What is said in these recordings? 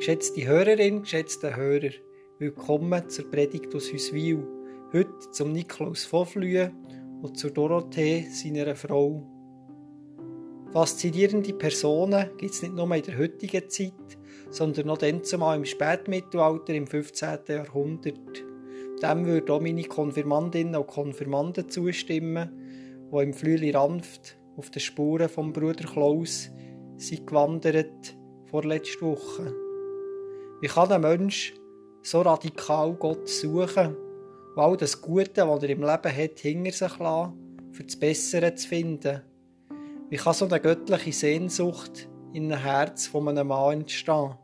Geschätzte Hörerin, geschätzte Hörer, willkommen zur Predigt aus Hüswil. Heute zum Niklaus Voflühe und zur Dorothee, seiner Frau. Faszinierende Personen gibt es nicht nur in der heutigen Zeit, sondern noch dann zumal im Spätmittelalter im 15. Jahrhundert. Dem würden auch meine Konfirmandinnen und Konfirmanden zustimmen, die im Flüeli Ranft auf den Spuren vom Bruder Klaus sind gewandert vor letzter Woche. Wie kann ein Mensch so radikal Gott suchen und all das Gute, was er im Leben hat, hinter sich lassen, für das Bessere zu finden? Wie kann so eine göttliche Sehnsucht in einem Herz von einem Mann entstehen?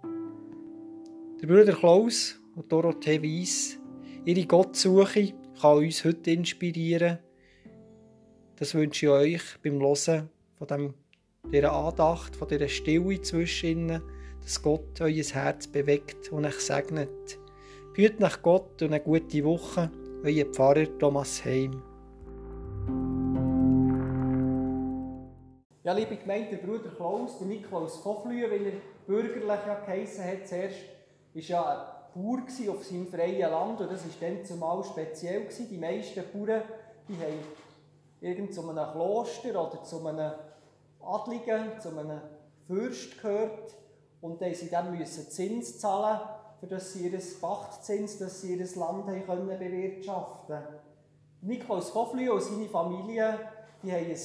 Der Bruder Klaus und Dorothee Weiss, ihre Gottsuche kann uns heute inspirieren. Das wünsche ich euch beim Hören von dieser Andacht, von dieser Stille zwischen ihnen, dass Gott euer Herz bewegt und euch segnet. Führt nach Gott und eine gute Woche, euer Pfarrer Thomas Heim. Ja, liebe Gemeinde, der Bruder Klaus, der Niklaus Voflühe, wie er bürgerlich ja geheissen hat, zuerst war ja ein Bauer auf seinem freien Land und das war dann zumal speziell. Gewesen. Die meisten Bauern die haben irgend zu einem Kloster oder zu einem Adligen, zu einem Fürst gehört und dann sie dann müssen Zins zahlen, für das sie ihr Pachtzins, dass sie ihr Land haben können bewirtschaften. Niklaus Voflühe und seine Familie, die haben ein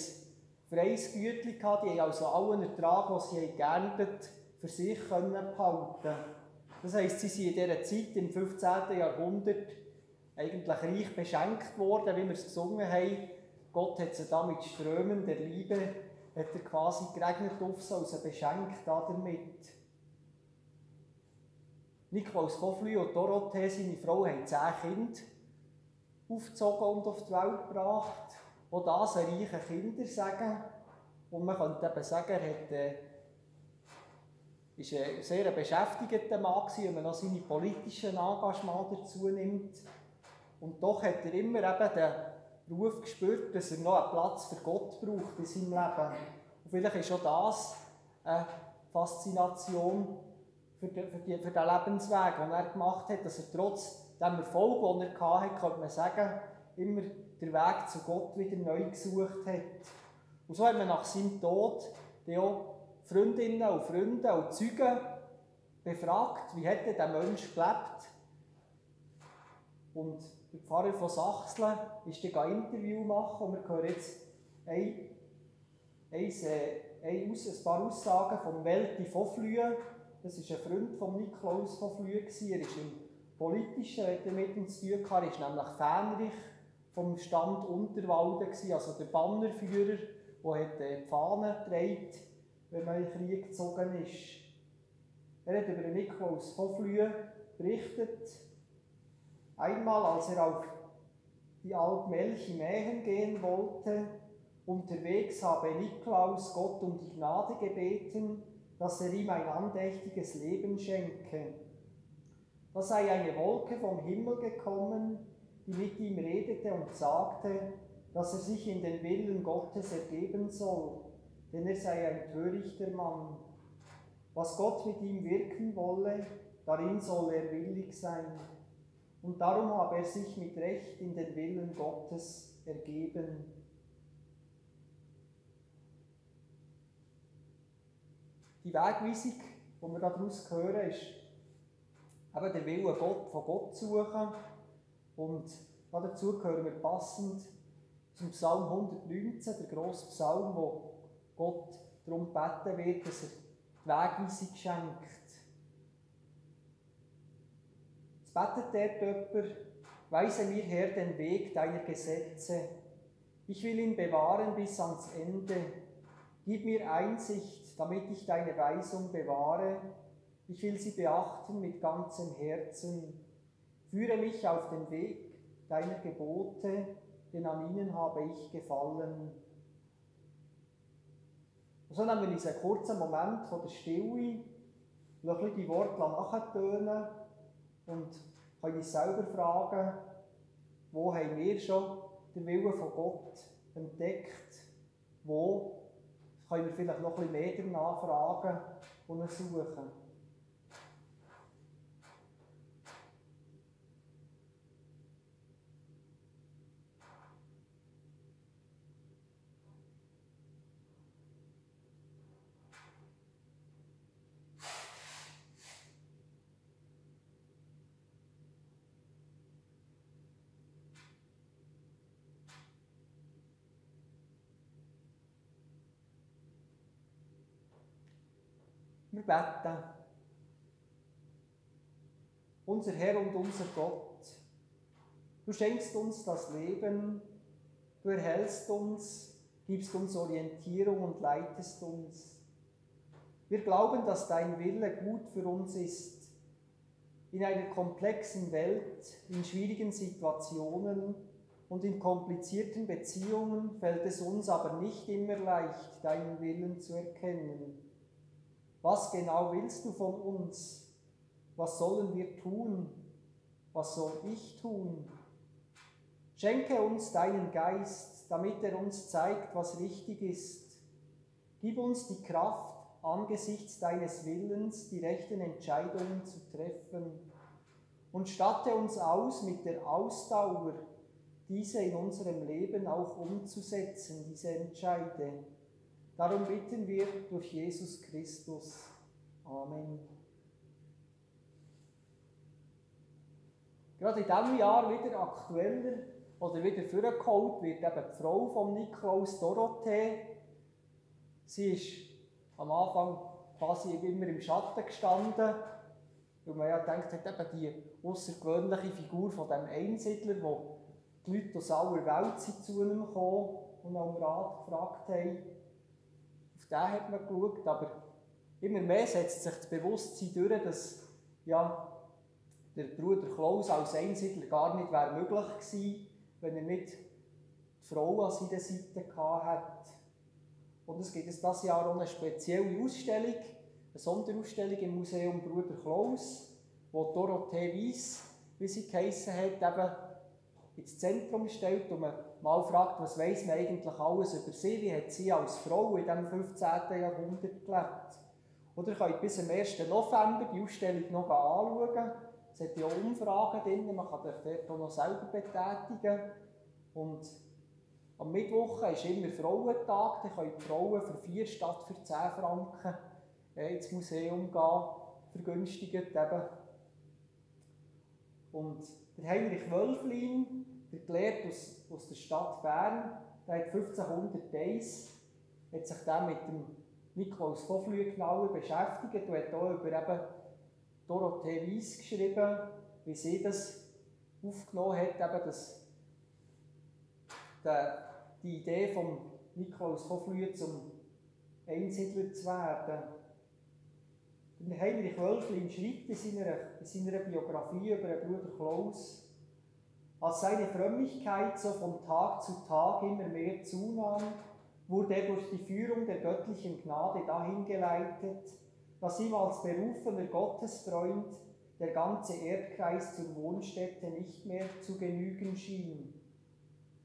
freies Gütchen gehabt, die haben also allen Ertrag, den sie geerntet für sich können behalten. Das heisst, sie sind in dieser Zeit, im 15. Jahrhundert, eigentlich reich beschenkt worden, wie wir es gesungen haben. Gott hat sie da mit Strömen der Liebe, hat er quasi geregnet auf sie und beschenkt damit. Niklaus Voflü und Dorothee, seine Frau, haben zehn Kinder aufgezogen und auf die Welt gebracht. Auch das ein reicher Kindersagen. Und man könnte eben sagen, er hat, äh, ist ein sehr beschäftigter Mann wenn man noch seine politischen Engagement dazu nimmt. Und doch hat er immer eben den Ruf gespürt, dass er noch einen Platz für Gott braucht in seinem Leben. Und vielleicht ist auch das eine Faszination für, die, für, die, für den Lebensweg, den er gemacht hat, dass er trotz dem Erfolg, den er hatte, könnte man sagen, immer den Weg zu Gott wieder neu gesucht hat. Und so hat man nach seinem Tod die auch Freundinnen und Freunde und Zeugen befragt, wie hätte der Mensch gelebt. Und der Pfarrer von Sachsen ist dann ein Interview machen und wir hören jetzt ein, ein, ein, ein paar Aussagen von Welti Voflühe. Das ist ein Freund von Niklaus Voflühe. Er ist im Politischen mit ihm zu tun. Er ist nämlich Fähnrich vom Stand Unterwalden, also der Bannerführer, der die Fahne trägt, wenn man in den Krieg gezogen ist. Er hat über Niklaus Voflühe berichtet, einmal als er auf die Altmelchi Mähen gehen wollte, unterwegs habe Niklaus Gott um die Gnade gebeten, dass er ihm ein andächtiges Leben schenke. Da sei eine Wolke vom Himmel gekommen, die mit ihm redete und sagte, dass er sich in den Willen Gottes ergeben soll, denn er sei ein törichter Mann. Was Gott mit ihm wirken wolle, darin soll er willig sein. Und darum habe er sich mit Recht in den Willen Gottes ergeben. Die Wegweisung, die wir daraus hören, ist eben der Wille von Gott zu suchen und dazu gehören wir passend zum Psalm 119, der grosse Psalm, wo Gott darum gebeten wird, dass er die Wegweisung schenkt. Es betet dort jemand, weise mir Herr den Weg deiner Gesetze. Ich will ihn bewahren bis ans Ende. Gib mir Einsicht, damit ich deine Weisung bewahre. Ich will sie beachten mit ganzem Herzen. Führe mich auf den Weg deiner Gebote, denn an ihnen habe ich gefallen. Und so nehmen wir einen kurzen Moment von der Stille, lassen die Worte nachtönen und können uns selber fragen, wo haben wir schon den Willen von Gott entdeckt, wo können wir vielleicht noch ein bisschen mehr danach fragen und suchen. Wir beten. Unser Herr und unser Gott, du schenkst uns das Leben, du erhältst uns, gibst uns Orientierung und leitest uns. Wir glauben, dass dein Wille gut für uns ist. In einer komplexen Welt, in schwierigen Situationen und in komplizierten Beziehungen fällt es uns aber nicht immer leicht, deinen Willen zu erkennen. Was genau willst du von uns? Was sollen wir tun? Was soll ich tun? Schenke uns deinen Geist, damit er uns zeigt, was richtig ist. Gib uns die Kraft, angesichts deines Willens die rechten Entscheidungen zu treffen. Und statte uns aus mit der Ausdauer, diese in unserem Leben auch umzusetzen, diese Entscheide. Darum bitten wir durch Jesus Christus. Amen. Gerade in diesem Jahr wieder aktueller oder wieder vorgeholt wird eben die Frau von Niklaus Dorothee. Sie ist am Anfang quasi immer im Schatten gestanden, weil man ja denkt hat, eben die außergewöhnliche Figur von dem Einsiedler, wo die Leute aus aller Welt zu ihm gekommen und dem Rat gefragt haben. Den hat man geschaut, aber immer mehr setzt sich das Bewusstsein durch, dass ja, der Bruder Klaus als Einsiedler gar nicht wäre möglich gewesen, wenn er nicht die Frau an seiner Seite gehabt hat. Und es gibt dieses Jahr auch eine spezielle Ausstellung, eine Sonderausstellung im Museum Bruder Klaus, wo Dorothee Weiss, wie sie geheissen hat, eben ins Zentrum stellt und man mal fragt, was weiß man eigentlich alles über sie, wie hat sie als Frau in diesem 15. Jahrhundert gelebt. Oder ihr könnt bis zum 1. November die Ausstellung noch anschauen. Es hat ja Umfragen drin, man kann dort auch noch selber betätigen. Und am Mittwoch ist immer Frauentag, da können die Frauen für 4 statt für 10 Franken äh, ins Museum gehen, vergünstigt eben. Und der Heinrich Wölflin, der Gelehrte aus, aus der Stadt Bern, der hat 1501 hat sich dann mit dem Niklaus von genauer beschäftigt und hat auch über eben Dorothee Weiss geschrieben, wie sie das aufgenommen hat, eben das, die, die Idee von Niklaus von zum Einsiedler zu werden. Heinrich Wölflin schreibt in seiner, in seiner Biografie über den Bruder Klaus, als seine Frömmigkeit so von Tag zu Tag immer mehr zunahm, wurde er durch die Führung der göttlichen Gnade dahin geleitet, dass ihm als berufener Gottesfreund der ganze Erdkreis zur Wohnstätte nicht mehr zu genügen schien.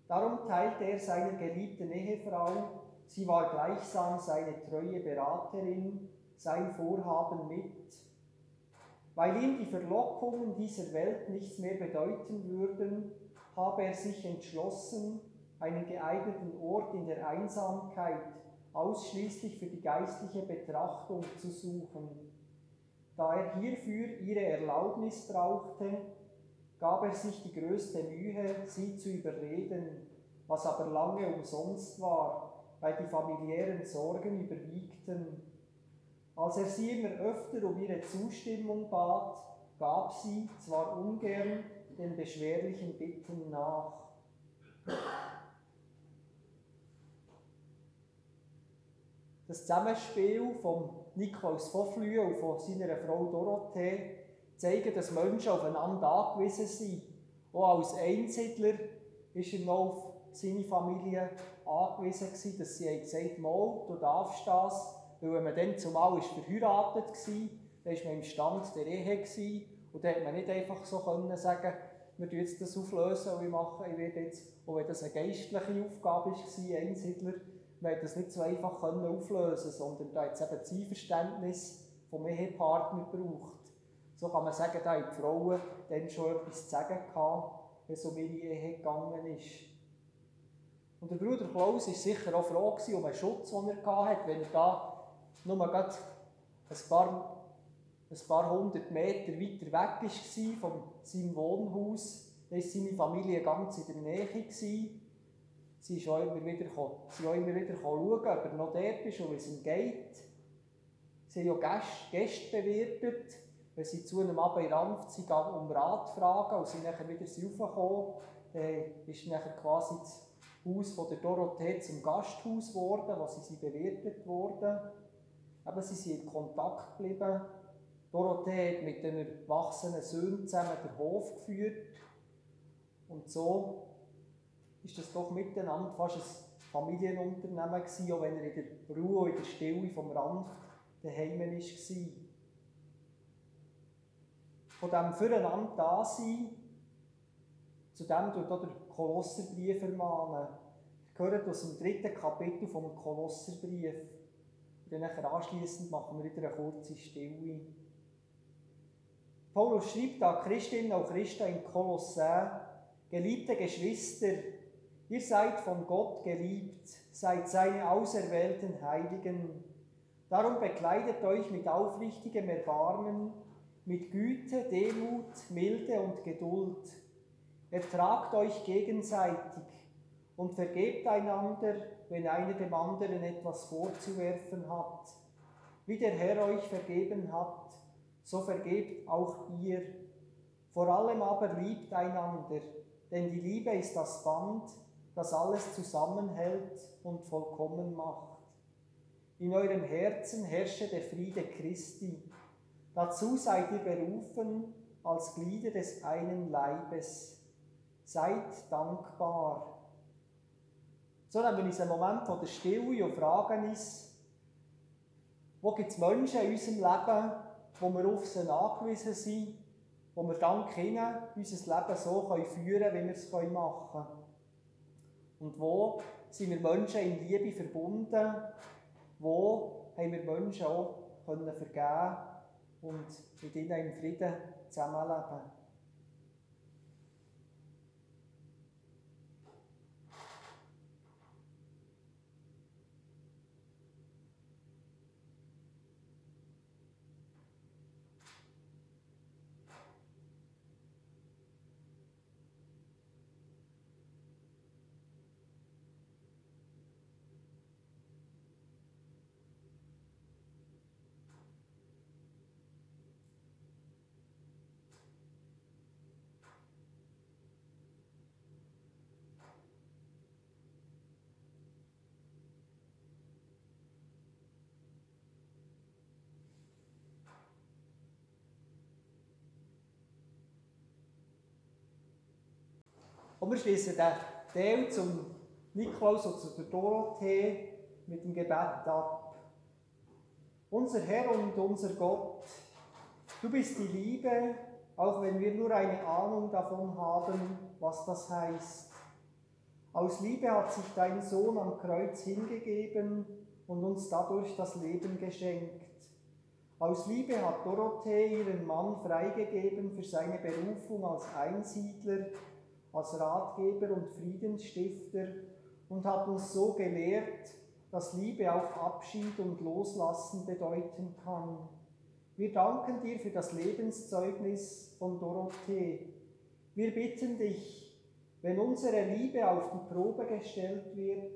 Darum teilte er seiner geliebten Ehefrau, sie war gleichsam seine treue Beraterin, sein Vorhaben mit. Weil ihm die Verlockungen dieser Welt nichts mehr bedeuten würden, habe er sich entschlossen, einen geeigneten Ort in der Einsamkeit ausschließlich für die geistliche Betrachtung zu suchen. Da er hierfür ihre Erlaubnis brauchte, gab er sich die größte Mühe, sie zu überreden, was aber lange umsonst war, weil die familiären Sorgen überwiegten. Als er sie immer öfter um ihre Zustimmung bat, gab sie, zwar ungern, den beschwerlichen Bitten nach. Das Zusammenspiel von Niklaus von Flühe und von seiner Frau Dorothee zeigen, dass Menschen aufeinander angewiesen sind. Auch als Einsiedler ist er noch auf seine Familie angewiesen dass sie gesagt haben, du darfst das, weil wenn man dann zumal ist verheiratet war, dann war man im Stand der Ehe gewesen, und dann konnte man nicht einfach so können sagen, wir tun das auflösen und wir machen, ich werde jetzt, auch wenn das eine geistliche Aufgabe war, Einsiedler, wir haben das nicht so einfach können auflösen sondern da hat es eben das Einverständnis vom Ehepartner gebraucht. So kann man sagen, da haben die Frauen dann schon etwas zu sagen gehabt, wenn es um ihre Ehe gegangen ist. Und der Bruder Klaus war sicher auch froh um den Schutz, den er hatte, wenn er da nur gerade ein paar, ein paar hundert Meter weiter weg war von seinem Wohnhaus. Da war seine Familie ganz in der Nähe. Sie ist auch immer wieder, sie auch immer wieder schauen, ob er noch dort ist und wie es ihm geht. Sie haben ja Gäste, Gäste bewirtet, wenn sie zu einem Abend Ranft sind, um Rat fragen und sie nachher wieder raufgekommen, dann ist nachher quasi das Haus von der Dorothee zum Gasthaus geworden, wo sie bewirtet wurden. Aber sie sind in Kontakt geblieben. Dorothee hat mit den erwachsenen Söhnen zusammen den Hof geführt. Und so ist das doch miteinander fast ein Familienunternehmen gewesen, auch wenn er in der Ruhe in der Stille vom Rand daheim war. Von diesem Füreinander da sein, zu dem tut auch der Kolosserbrief ermahnen. Gehört aus dem dritten Kapitel vom Kolosserbrief. Und dann anschliessend machen wir wieder eine kurze Stille. Paulus schreibt an Christinnen und Christen in Kolossä, geliebte Geschwister, ihr seid von Gott geliebt, seid seine auserwählten Heiligen. Darum bekleidet euch mit aufrichtigem Erbarmen, mit Güte, Demut, Milde und Geduld. Ertragt euch gegenseitig und vergebt einander, wenn einer dem anderen etwas vorzuwerfen hat. Wie der Herr euch vergeben hat, so vergebt auch ihr. Vor allem aber liebt einander, denn die Liebe ist das Band, das alles zusammenhält und vollkommen macht. In eurem Herzen herrsche der Friede Christi. Dazu seid ihr berufen als Glieder des einen Leibes. Seid dankbar. So nehmen wir uns einen Moment von der Stille und fragen uns, wo gibt es Menschen in unserem Leben, wo wir auf sie angewiesen sind, wo wir dank ihnen unser Leben so führen können, wie wir es machen können. Und wo sind wir Menschen in Liebe verbunden? Wo haben wir Menschen auch können vergeben und mit ihnen im Frieden zusammenleben? Und wir schließen den Teil zum Niklaus und zu der Dorothee mit dem Gebet ab. Unser Herr und unser Gott, du bist die Liebe, auch wenn wir nur eine Ahnung davon haben, was das heißt. Aus Liebe hat sich dein Sohn am Kreuz hingegeben und uns dadurch das Leben geschenkt. Aus Liebe hat Dorothee ihren Mann freigegeben für seine Berufung als Einsiedler als Ratgeber und Friedensstifter und hat uns so gelehrt, dass Liebe auch Abschied und Loslassen bedeuten kann. Wir danken dir für das Lebenszeugnis von Dorothee. Wir bitten dich, wenn unsere Liebe auf die Probe gestellt wird,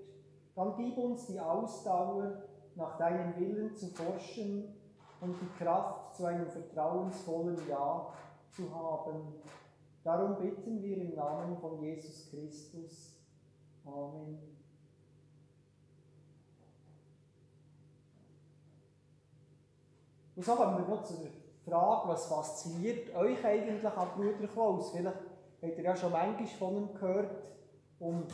dann gib uns die Ausdauer, nach deinem Willen zu forschen und die Kraft zu einem vertrauensvollen Ja zu haben. Darum bitten wir im Namen von Jesus Christus. Amen. Und so kommen wir noch zur Frage, was fasziniert euch eigentlich an Bruder Klaus? Vielleicht habt ihr ja schon manchmal von ihm gehört. Und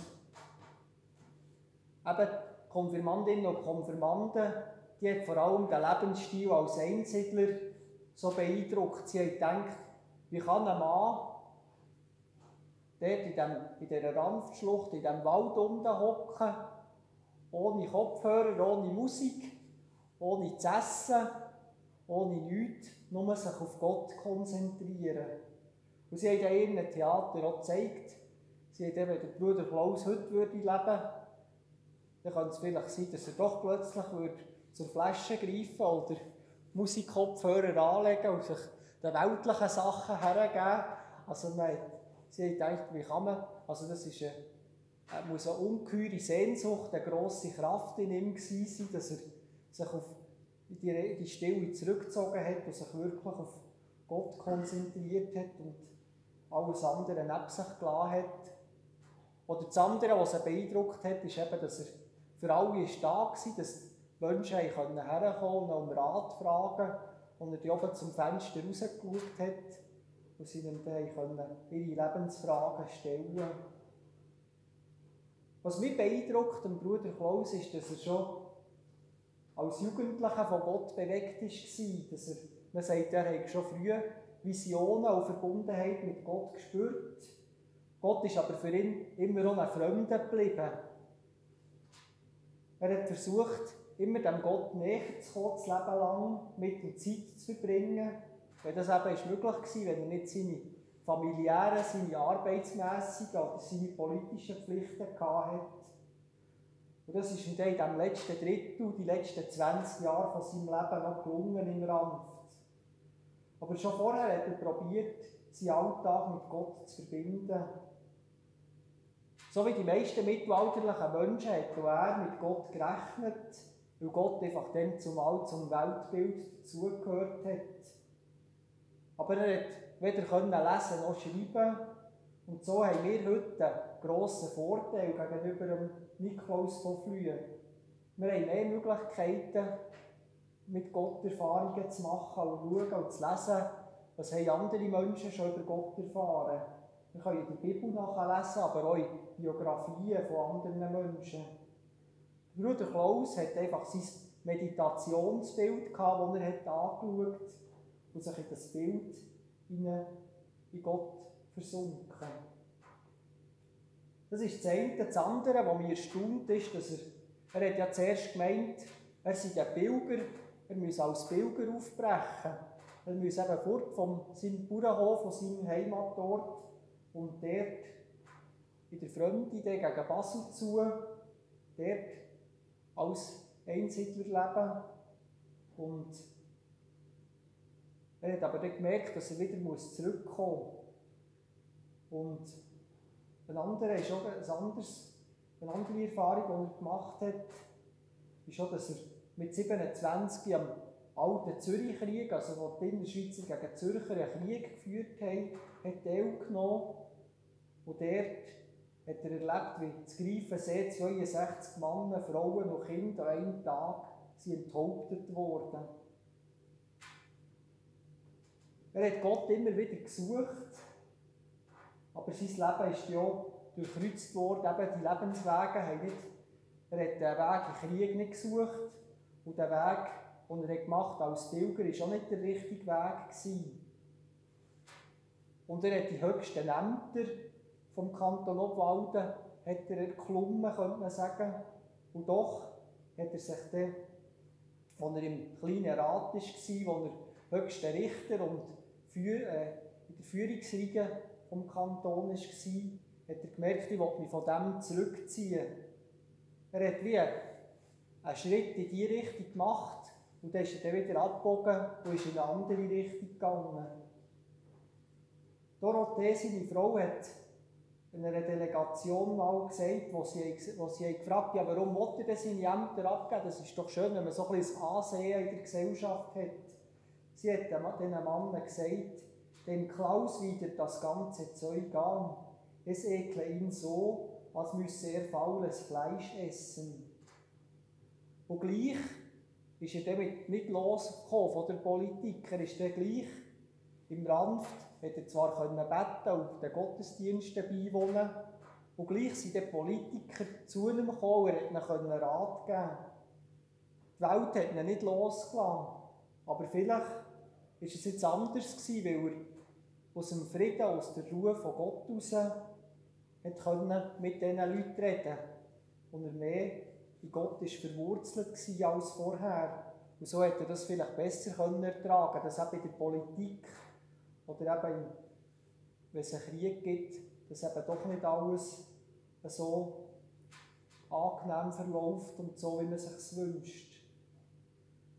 eben Konfirmandinnen und Konfirmanden, die hat vor allem den Lebensstil als Einsiedler so beeindruckt. Sie haben gedacht, wie kann ein Mann dort in, dem, in dieser Ranfschlucht, in diesem Wald unten hocken, ohne Kopfhörer, ohne Musik, ohne zu essen, ohne nichts, nur sich auf Gott konzentrieren. Und sie haben in ihrem Theater auch gezeigt, sie haben wenn der Bruder Klaus heute würde leben würde, dann könnte es vielleicht sein, dass er doch plötzlich würde zur Flasche greifen oder Musikkopfhörer anlegen und sich den weltlichen Sachen hergeben. Also man Sie gedacht, wie kann man, also das ist eine, muss eine ungeheure Sehnsucht, eine grosse Kraft in ihm gewesen sein, dass er sich auf die, die Stille zurückgezogen hat und sich wirklich auf Gott konzentriert hat und alles andere neben sich gelassen hat. Oder das andere, was ihn beeindruckt hat, ist eben, dass er für alle da war, dass die Menschen herkommen und um Rat fragen und er oben zum Fenster rausgeschaut hat und sie dann ihre Lebensfragen stellen Was mich beeindruckt am Bruder Klaus ist, dass er schon als Jugendlicher von Gott bewegt war. Dass er, man sagt, er hat schon früh Visionen und Verbundenheit mit Gott gespürt. Gott ist aber für ihn immer noch ein Fremder geblieben. Er hat versucht, immer dem Gott näher zu kommen, das Leben lang, mit ihm Zeit zu verbringen. Weil das eben ist möglich gewesen, wenn er nicht seine familiären, seine arbeitsmässigen oder seine politischen Pflichten hatte. Und das ist in dem letzten Drittel, die letzten 20 Jahre von seinem Leben noch gelungen im Ranft. Aber schon vorher hat er probiert, seinen Alltag mit Gott zu verbinden. So wie die meisten mittelalterlichen Menschen hat er mit Gott gerechnet, weil Gott einfach dann zumal zum Weltbild dazugehört hat. Aber er hat weder lesen noch schreiben. Und so haben wir heute einen grossen Vorteil gegenüber dem Niklaus von Flühen. Wir haben mehr Möglichkeiten, mit Gott Erfahrungen zu machen und schauen und zu lesen, was haben andere Menschen schon über Gott erfahren. Wir können der Bibel nachlesen, aber auch Biografien von anderen Menschen. Bruder Klaus hat einfach sein Meditationsbild das er hat angeschaut und sich in das Bild in, Gott versunken. Das ist das eine. Das andere, was mir erstaunt ist, dass er, er hat ja zuerst gemeint, er sei ein Pilger, er müsse als Pilger aufbrechen. Er müsse eben fort von seinem Bauernhof, von seinem Heimatort und dort in der Fremde gegen Basel zu, dort als Einsiedler leben. Und er hat aber dann gemerkt, dass er wieder zurückkommen muss. Und ein anderer ist auch ein anderes, eine andere Erfahrung, die er gemacht hat, ist auch, dass er mit 27 am alten Zürichkrieg, also wo die Innerschweizer gegen Zürcher einen Krieg geführt haben, hat teilgenommen. Und dort hat er erlebt, wie das Greifensee 62 Männer, Frauen und Kinder an einem Tag sind enthauptet worden. Er hat Gott immer wieder gesucht, aber sein Leben ist ja durchkreuzt worden. Eben die Lebenswege haben nicht, er hat den Weg im Krieg nicht gesucht und der Weg, den er gemacht hat als Pilger, war auch nicht der richtige Weg. Gewesen. Und er hat die höchsten Ämter vom Kanton Obwalden hat er erklommen, könnte man sagen. Und doch hat er sich dann, als er im kleinen Rat war, wo er höchster Richter und in der Führungsriege vom Kanton war, hat er gemerkt, ich will mich von dem zurückziehen. Er hat wie einen Schritt in diese Richtung gemacht und dann ist er dann wieder abgebogen und ist in eine andere Richtung gegangen. Dorothee, seine Frau, hat in einer Delegation mal gesagt, wo sie, wo sie gefragt ja, warum will er denn seine Ämter abgeben? Das ist doch schön, wenn man so ein bisschen Ansehen in der Gesellschaft hat. Sie hat diesen Mann gesagt, dem Klaus widert das ganze Zeug an. Es ekle ihn so, als müsse er faules Fleisch essen. Und gleich ist er damit nicht losgekommen von der Politik. Er ist dann gleich im Ranft, hat er zwar können beten und den Gottesdiensten beiwohnen, und gleich sind die Politiker zu ihm gekommen, er hat ihnen Rat geben Die Welt hat ihn nicht losgelassen. Aber vielleicht ist es jetzt anders gewesen, weil er aus dem Frieden, aus der Ruhe von Gott heraus hat können mit diesen Leuten reden und er mehr in Gott ist verwurzelt war als vorher. Und so hätte er das vielleicht besser können ertragen dass eben in der Politik oder eben, wenn es einen Krieg gibt, dass eben doch nicht alles so angenehm verläuft und so, wie man sich wünscht.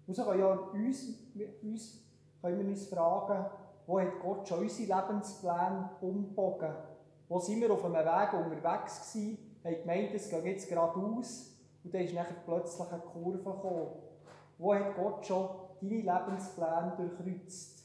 Und so kann ja uns, uns können wir uns fragen, wo hat Gott schon unsere Lebenspläne umgebogen? Wo sind wir auf einem Weg unterwegs gewesen, haben gemeint, es geht jetzt geradeaus und dann ist nachher plötzlich eine Kurve gekommen. Wo hat Gott schon deine Lebenspläne durchkreuzt?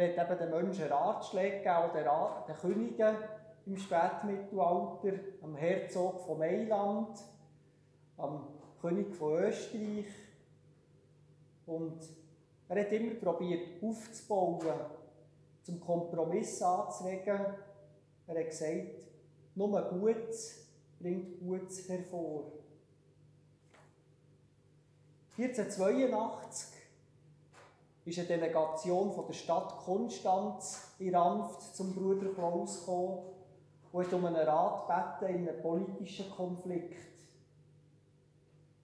Er hat eben den Menschen Ratschläge gegeben, den, Rat, den Königen im Spätmittelalter, am Herzog von Mailand, am König von Österreich. Und er hat immer probiert aufzubauen, zum Kompromiss anzuregen. Er hat gesagt, nur Gutes bringt Gutes hervor. 1482 ist eine Delegation von der Stadt Konstanz in Ranft zum Bruder Klaus gekommen hat um einen Rat gebeten in einem politischen Konflikt.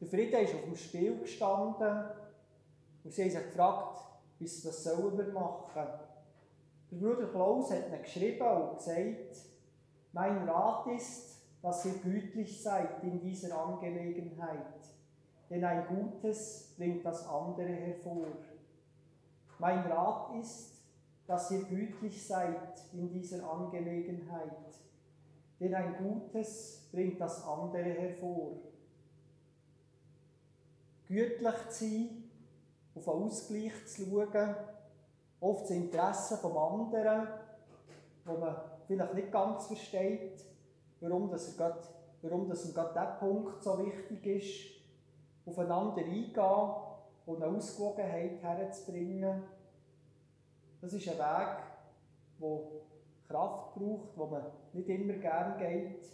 Der Frieden ist auf dem Spiel gestanden und sie haben sich gefragt, was sollen wir machen? Der Bruder Klaus hat ihnen geschrieben und gesagt, mein Rat ist, dass ihr gütlich seid in dieser Angelegenheit, denn ein Gutes bringt das andere hervor. Mein Rat ist, dass ihr gütlich seid in dieser Angelegenheit, denn ein Gutes bringt das andere hervor. Gütlich zu sein, auf einen Ausgleich zu schauen, oft das Interesse vom anderen, wo man vielleicht nicht ganz versteht, warum, das er grad, warum das ihm gerade dieser Punkt so wichtig ist, aufeinander eingehen und eine Ausgewogenheit herzubringen. Das ist ein Weg, der Kraft braucht, wo man nicht immer gern geht.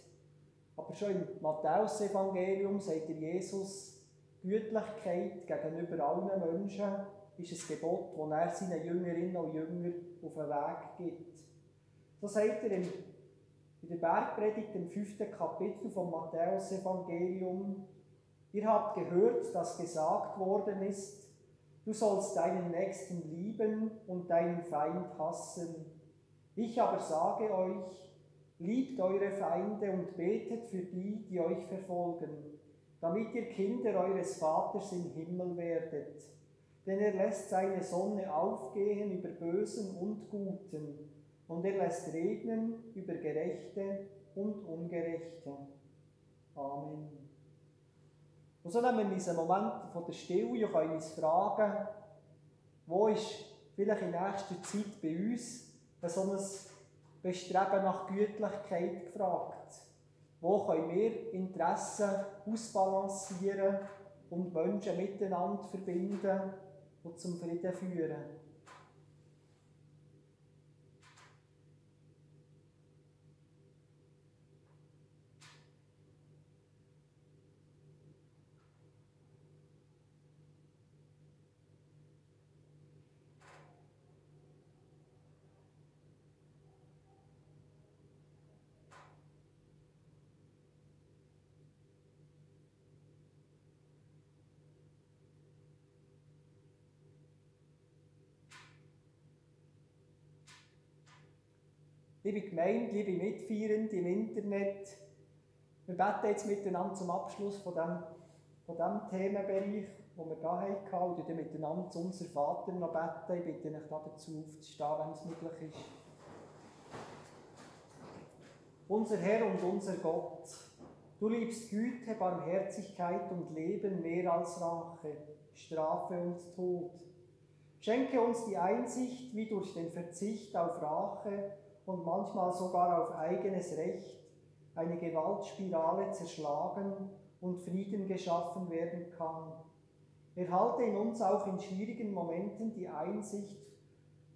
Aber schon im Matthäus-Evangelium sagt der Jesus, Gütlichkeit gegenüber allen Menschen ist ein Gebot, das er seinen Jüngerinnen und Jüngern auf den Weg gibt. So sagt er in der Bergpredigt im fünften Kapitel vom Matthäus-Evangelium, Ihr habt gehört, dass gesagt worden ist, du sollst deinen Nächsten lieben und deinen Feind hassen. Ich aber sage euch, liebt eure Feinde und betet für die, die euch verfolgen, damit ihr Kinder eures Vaters im Himmel werdet. Denn er lässt seine Sonne aufgehen über Bösen und Guten, und er lässt regnen über Gerechte und Ungerechte. Amen. Und so nehmen wir diesen Moment von der Stille und können uns fragen, wo ist vielleicht in nächster Zeit bei uns so ein Bestreben nach Gütlichkeit gefragt? Wo können wir Interessen ausbalancieren und Menschen miteinander verbinden und zum Frieden führen? Liebe Gemeinde, liebe Mitfeierende im Internet, wir beten jetzt miteinander zum Abschluss von diesem von dem Themenbereich, den wir hier hatten, und dann miteinander zu unserem Vater noch beten. Ich bitte euch dazu aufzustehen, wenn es möglich ist. Unser Herr und unser Gott, du liebst Güte, Barmherzigkeit und Leben mehr als Rache, Strafe und Tod. Schenke uns die Einsicht, wie durch den Verzicht auf Rache und manchmal sogar auf eigenes Recht eine Gewaltspirale zerschlagen und Frieden geschaffen werden kann. Erhalte in uns auch in schwierigen Momenten die Einsicht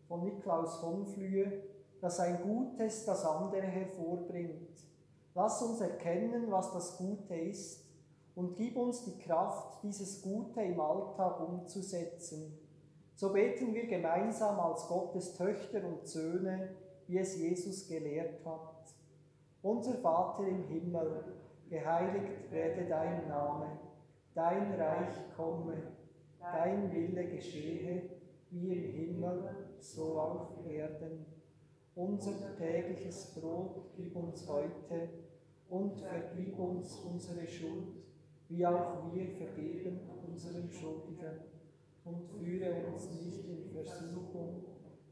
von Niklaus von Flühe, dass ein Gutes das andere hervorbringt. Lass uns erkennen, was das Gute ist und gib uns die Kraft, dieses Gute im Alltag umzusetzen. So beten wir gemeinsam als Gottes Töchter und Söhne, wie es Jesus gelehrt hat. Unser Vater im Himmel, geheiligt werde dein Name, dein Reich komme, dein Wille geschehe, wie im Himmel, so auf Erden. Unser tägliches Brot gib uns heute und vergib uns unsere Schuld, wie auch wir vergeben unseren Schuldigen. Und führe uns nicht in Versuchung,